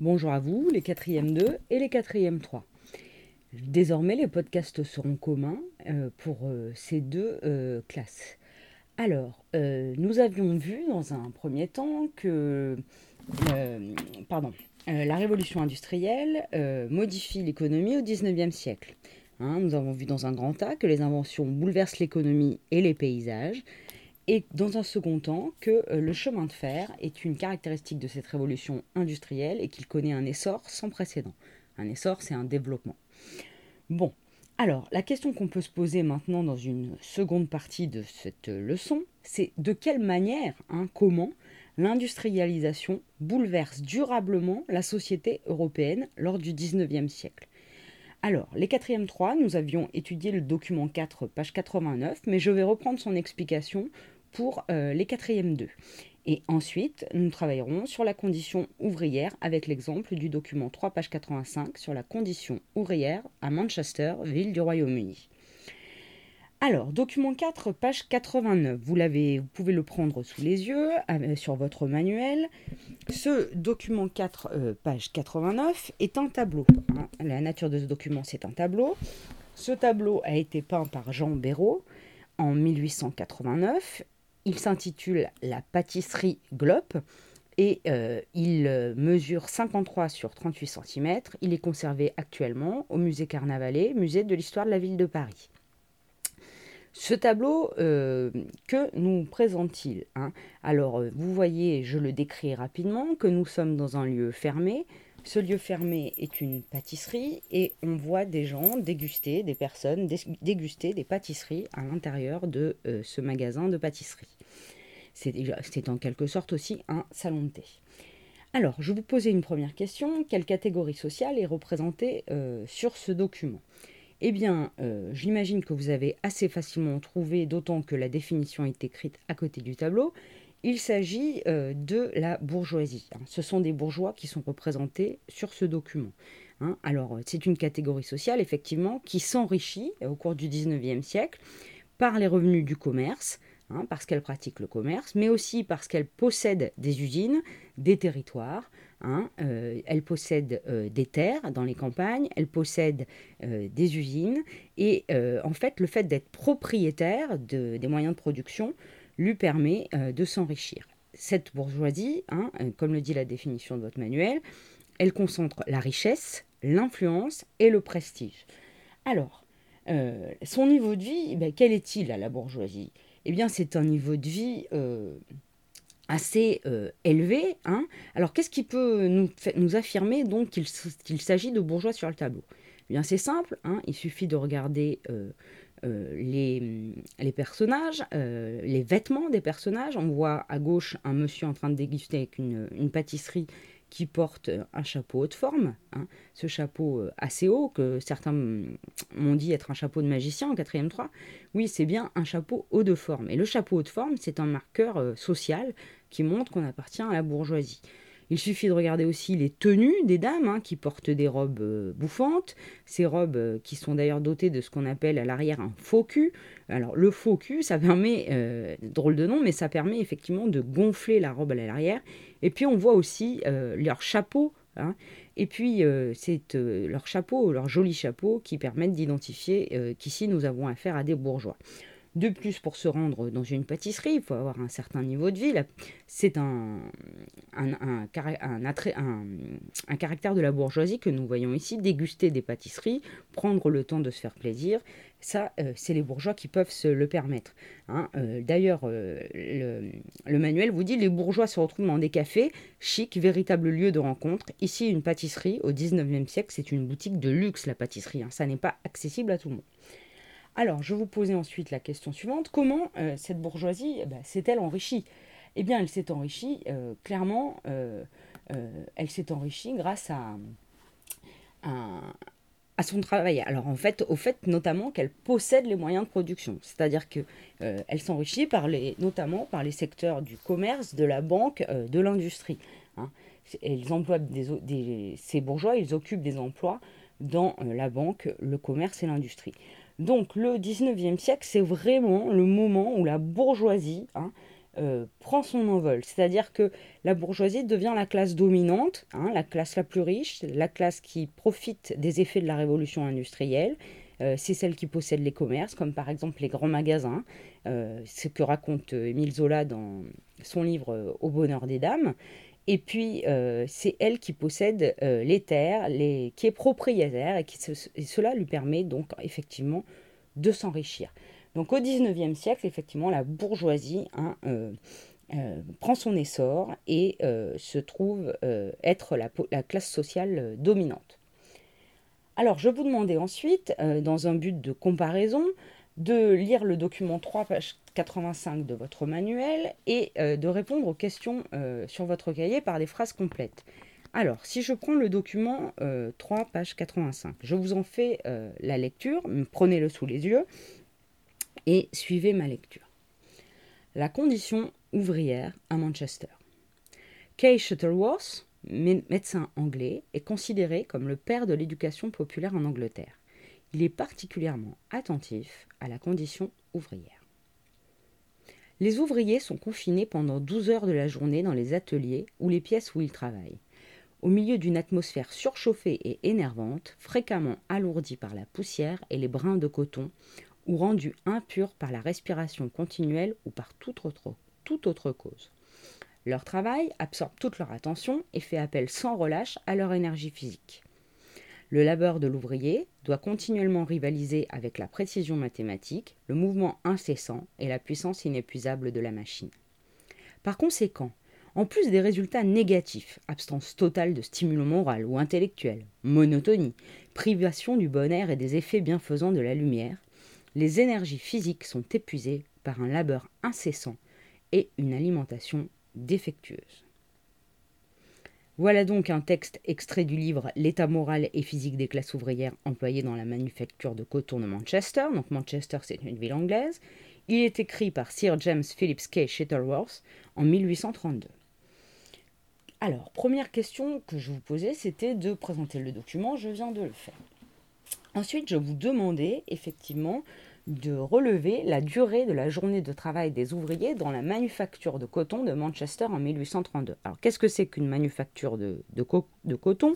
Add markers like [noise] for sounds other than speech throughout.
Bonjour à vous, les quatrièmes 2 et les quatrièmes 3. Désormais, les podcasts seront communs euh, pour euh, ces deux euh, classes. Alors, nous avions vu dans un premier temps que la révolution industrielle modifie l'économie au XIXe siècle. Hein, nous avons vu dans un grand tas que les inventions bouleversent l'économie et les paysages, et dans un second temps que le chemin de fer est une caractéristique de cette révolution industrielle et qu'il connaît un essor sans précédent. Un essor, c'est un développement. Bon, alors la question qu'on peut se poser maintenant dans une seconde partie de cette leçon, c'est de quelle manière, hein, comment l'industrialisation bouleverse durablement la société européenne lors du 19e siècle. Alors, les quatrièmes 3, nous avions étudié le document 4, page 89, mais je vais reprendre son explication pour euh, les quatrièmes 2. Et ensuite, nous travaillerons sur la condition ouvrière avec l'exemple du document 3, page 85 sur la condition ouvrière à Manchester, ville du Royaume-Uni. Alors, document 4, page 89, vous, vous pouvez le prendre sous les yeux euh, sur votre manuel. Ce document 4, euh, page 89, est un tableau. Hein. La nature de ce document, c'est un tableau. Ce tableau a été peint par Jean Béraud en 1889 il s'intitule La pâtisserie Glop et euh, il euh, mesure 53 sur 38 cm. Il est conservé actuellement au musée Carnavalet, musée de l'histoire de la ville de Paris. Ce tableau, euh, que nous présente-t-il hein? Alors, vous voyez, je le décris rapidement, que nous sommes dans un lieu fermé, ce lieu fermé est une pâtisserie et on voit des gens déguster, des personnes déguster des pâtisseries à l'intérieur de euh, ce magasin de pâtisserie. C'est en quelque sorte aussi un salon de thé. Alors, je vous poser une première question. Quelle catégorie sociale est représentée euh, sur ce document? Eh bien, euh, j'imagine que vous avez assez facilement trouvé, d'autant que la définition est écrite à côté du tableau. Il s'agit euh, de la bourgeoisie. Hein. Ce sont des bourgeois qui sont représentés sur ce document. Hein. Alors, euh, c'est une catégorie sociale, effectivement, qui s'enrichit euh, au cours du XIXe siècle par les revenus du commerce, hein, parce qu'elle pratique le commerce, mais aussi parce qu'elle possède des usines, des territoires, elle possède des terres dans les campagnes, elle possède des usines, et en fait, le fait d'être propriétaire des moyens de production lui permet euh, de s'enrichir. Cette bourgeoisie, hein, euh, comme le dit la définition de votre manuel, elle concentre la richesse, l'influence et le prestige. Alors, euh, son niveau de vie, ben, quel est-il à la bourgeoisie? Eh bien, c'est un niveau de vie assez élevé. Hein. Alors, qu'est-ce qui peut nous, affirmer donc qu'il s'agit de bourgeois sur le tableau? Eh bien, c'est simple, hein. il suffit de regarder euh, les, les, personnages, euh, les vêtements des personnages. On voit à gauche un monsieur en train de déguster avec une, pâtisserie qui porte un chapeau haute forme, hein. ce chapeau euh, assez haut que certains m'ont dit être un chapeau de magicien en quatrième 3. Oui, c'est bien un chapeau haut de forme. Et le chapeau haut de forme, c'est un marqueur social qui montre qu'on appartient à la bourgeoisie. Il suffit de regarder aussi les tenues des dames hein, qui portent des robes euh, bouffantes, ces robes euh, qui sont d'ailleurs dotées de ce qu'on appelle à l'arrière un faux cul. Alors le faux cul, ça permet, euh, drôle de nom, mais ça permet effectivement de gonfler la robe à l'arrière. Et puis on voit aussi leur chapeau. Hein. et puis c'est leur chapeau, leur joli chapeau qui permettent d'identifier qu'ici nous avons affaire à des bourgeois. De plus, pour se rendre dans une pâtisserie, il faut avoir un certain niveau de vie. C'est un, un, caractère de la bourgeoisie que nous voyons ici, déguster des pâtisseries, prendre le temps de se faire plaisir. Ça, euh, c'est les bourgeois qui peuvent se le permettre. Hein. Euh, d'ailleurs, euh, le, manuel vous dit les bourgeois se retrouvent dans des cafés chic, véritable lieu de rencontre. Ici, une pâtisserie au 19e siècle, c'est une boutique de luxe, la pâtisserie. Hein. Ça n'est pas accessible à tout le monde. Alors, je vous posais ensuite la question suivante. Comment euh, cette bourgeoisie eh ben, s'est-elle enrichie? Eh bien, elle s'est enrichie, euh, clairement, euh, elle s'est enrichie grâce à, son travail. Alors, en fait, au fait notamment qu'elle possède les moyens de production. C'est-à-dire qu'elle s'enrichit par les, notamment par les secteurs du commerce, de la banque, de l'industrie. Hein. ces bourgeois, ils occupent des emplois dans la banque, le commerce et l'industrie. Donc le 19e siècle, c'est vraiment le moment où la bourgeoisie hein, euh, prend son envol. C'est-à-dire que la bourgeoisie devient la classe dominante, hein, la classe la plus riche, la classe qui profite des effets de la révolution industrielle. Euh, c'est celle qui possède les commerces, comme par exemple les grands magasins, euh, ce que raconte Émile Zola dans son livre Au bonheur des dames. Et puis, c'est elle qui possède les terres, les, qui est propriétaire, et, qui cela lui permet donc effectivement de s'enrichir. Donc au XIXe siècle, effectivement, la bourgeoisie hein, euh, euh, prend son essor et euh, se trouve être la, la, classe sociale dominante. Alors je vous demandais ensuite, dans un but de comparaison, de lire le document 3, page 85 de votre manuel et de répondre aux questions sur votre cahier par des phrases complètes. Alors, si je prends le document 3, page 85, je vous en fais la lecture, prenez-le sous les yeux et suivez ma lecture. La condition ouvrière à Manchester. Kay Shuttleworth, médecin anglais, est considéré comme le père de l'éducation populaire en Angleterre. Il est particulièrement attentif à la condition ouvrière. Les ouvriers sont confinés pendant 12 heures de la journée dans les ateliers ou les pièces où ils travaillent. Au milieu d'une atmosphère surchauffée et énervante, fréquemment alourdie par la poussière et les brins de coton, ou rendus impurs par la respiration continuelle ou par toute autre, toute autre cause. Leur travail absorbe toute leur attention et fait appel sans relâche à leur énergie physique. Le labeur de l'ouvrier doit continuellement rivaliser avec la précision mathématique, le mouvement incessant et la puissance inépuisable de la machine. Par conséquent, en plus des résultats négatifs, absence totale de stimulant moral ou intellectuel, monotonie, privation du bon air et des effets bienfaisants de la lumière, les énergies physiques sont épuisées par un labeur incessant et une alimentation défectueuse. Voilà donc un texte extrait du livre L'état moral et physique des classes ouvrières employées dans la manufacture de coton de Manchester. Donc Manchester, c'est une ville anglaise. Il est écrit par Sir James Phillips K. Shuttleworth en 1832. Alors, première question que je vous posais, c'était de présenter le document. Je viens de le faire. Ensuite, je vous demandais effectivement de relever la durée de la journée de travail des ouvriers dans la manufacture de coton de Manchester en 1832. Alors qu'est-ce que c'est qu'une manufacture de, de, coton?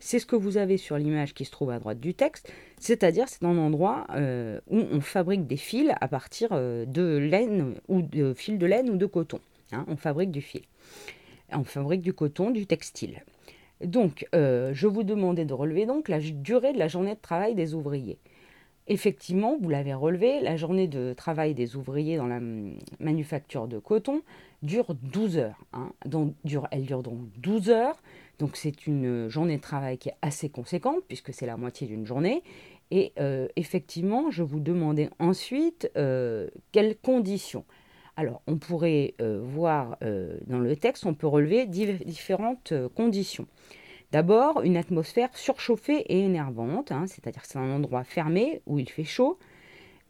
C'est ce que vous avez sur l'image qui se trouve à droite du texte, c'est-à-dire c'est un endroit euh, où on fabrique des fils à partir euh, de laine ou de fil de laine ou de coton. Hein. on fabrique du fil. On fabrique du coton, du textile. Donc, euh, je vous demandais de relever donc la durée de la journée de travail des ouvriers. Effectivement, vous l'avez relevé, la journée de travail des ouvriers dans la manufacture de coton dure 12 heures. Hein. Donc, elle dure donc 12 heures. Donc c'est une journée de travail qui est assez conséquente puisque c'est la moitié d'une journée. Et euh, effectivement, je vous demandais ensuite euh, quelles conditions. Alors, on pourrait euh, voir dans le texte, on peut relever différentes conditions. D'abord, une atmosphère surchauffée et énervante, hein, c'est-à-dire que c'est un endroit fermé où il fait chaud,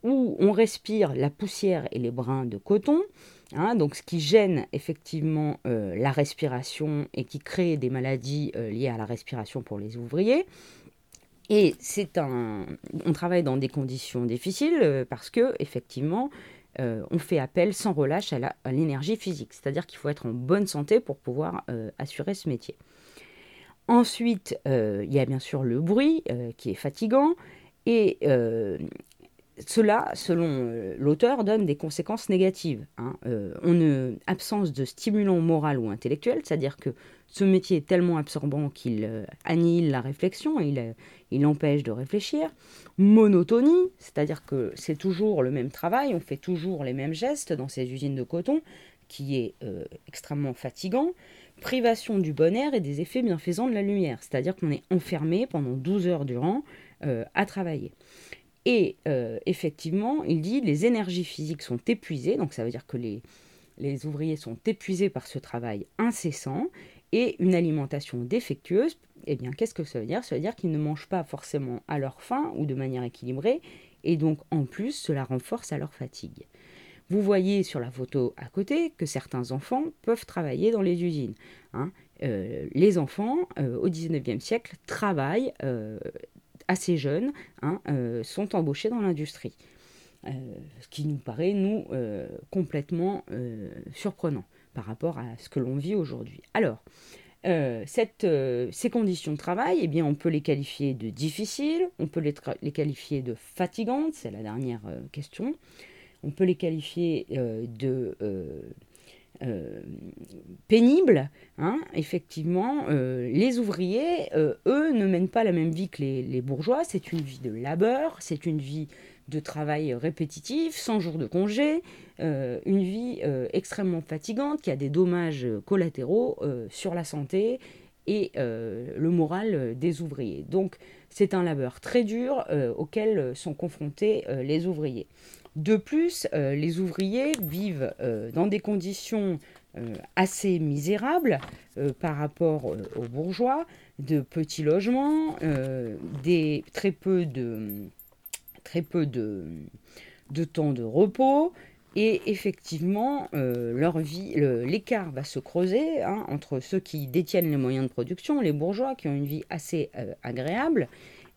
où on respire la poussière et les brins de coton, hein, donc ce qui gêne effectivement euh, la respiration et qui crée des maladies euh, liées à la respiration pour les ouvriers. Et c'est un, on travaille dans des conditions difficiles euh, parce que effectivement, on fait appel sans relâche à l'énergie physique, c'est-à-dire qu'il faut être en bonne santé pour pouvoir assurer ce métier. Ensuite, euh, il y a bien sûr le bruit euh, qui est fatigant et euh, cela, selon l'auteur, donne des conséquences négatives. Hein. absence de stimulant moral ou intellectuel, c'est-à-dire que ce métier est tellement absorbant qu'il annihile la réflexion, il, il empêche de réfléchir. Monotonie, c'est-à-dire que c'est toujours le même travail, on fait toujours les mêmes gestes dans ces usines de coton, qui est extrêmement fatigant privation du bon air et des effets bienfaisants de la lumière, c'est-à-dire qu'on est enfermé pendant 12 heures durant euh, à travailler. Et euh, effectivement, il dit les énergies physiques sont épuisées, donc ça veut dire que les, les ouvriers sont épuisés par ce travail incessant et une alimentation défectueuse. Eh bien, qu'est-ce que ça veut dire? Ça veut dire qu'ils ne mangent pas forcément à leur faim ou de manière équilibrée, et donc en plus, cela renforce à leur fatigue. Vous voyez sur la photo à côté que certains enfants peuvent travailler dans les usines. Hein. Euh, les enfants, euh, au XIXe siècle, travaillent euh, assez jeunes, hein, sont embauchés dans l'industrie. ce qui nous paraît, nous, complètement surprenant par rapport à ce que l'on vit aujourd'hui. Alors, ces conditions de travail, eh bien, on peut les qualifier de difficiles, on peut les qualifier de fatigantes, c'est la dernière question, on peut les qualifier de euh, pénible, hein, effectivement, euh, les ouvriers, euh, eux, ne mènent pas la même vie que les, bourgeois. C'est une vie de labeur, c'est une vie de travail répétitif, sans jour de congé, une vie extrêmement fatigante qui a des dommages collatéraux sur la santé et le moral des ouvriers. Donc c'est un labeur très dur auquel sont confrontés les ouvriers. De plus, euh, les ouvriers vivent euh, dans des conditions euh, assez misérables par rapport aux bourgeois, de petits logements, très peu de, temps de repos, et effectivement, l'écart va se creuser hein, entre ceux qui détiennent les moyens de production, les bourgeois qui ont une vie assez agréable,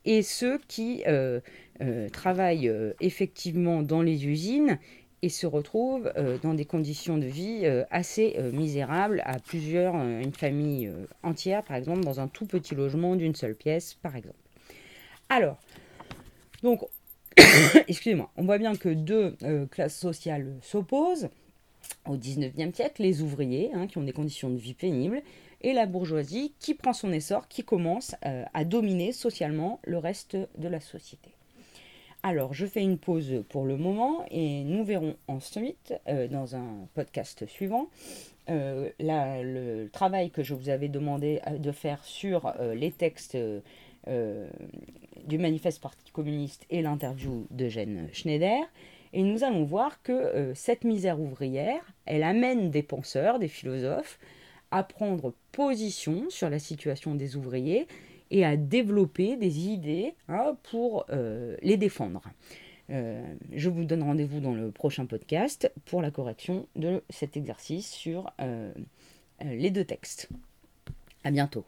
et ceux qui euh, euh, travaillent euh, effectivement dans les usines et se retrouvent dans des conditions de vie assez misérables à plusieurs, une famille entière par exemple, dans un tout petit logement d'une seule pièce par exemple. Alors, donc, [coughs] excusez-moi, on voit bien que deux classes sociales s'opposent au 19e siècle, les ouvriers, hein, qui ont des conditions de vie pénibles, et la bourgeoisie qui prend son essor, qui commence euh, à dominer socialement le reste de la société. Alors, je fais une pause pour le moment et nous verrons ensuite, euh, dans un podcast suivant, euh, le travail que je vous avais demandé de faire sur les textes du manifeste Parti communiste et l'interview d'Eugène Schneider. Et nous allons voir que cette misère ouvrière, elle amène des penseurs, des philosophes, à prendre position sur la situation des ouvriers et à développer des idées hein, pour euh, les défendre. Euh, je vous donne rendez-vous dans le prochain podcast pour la correction de cet exercice sur euh, les deux textes. À bientôt.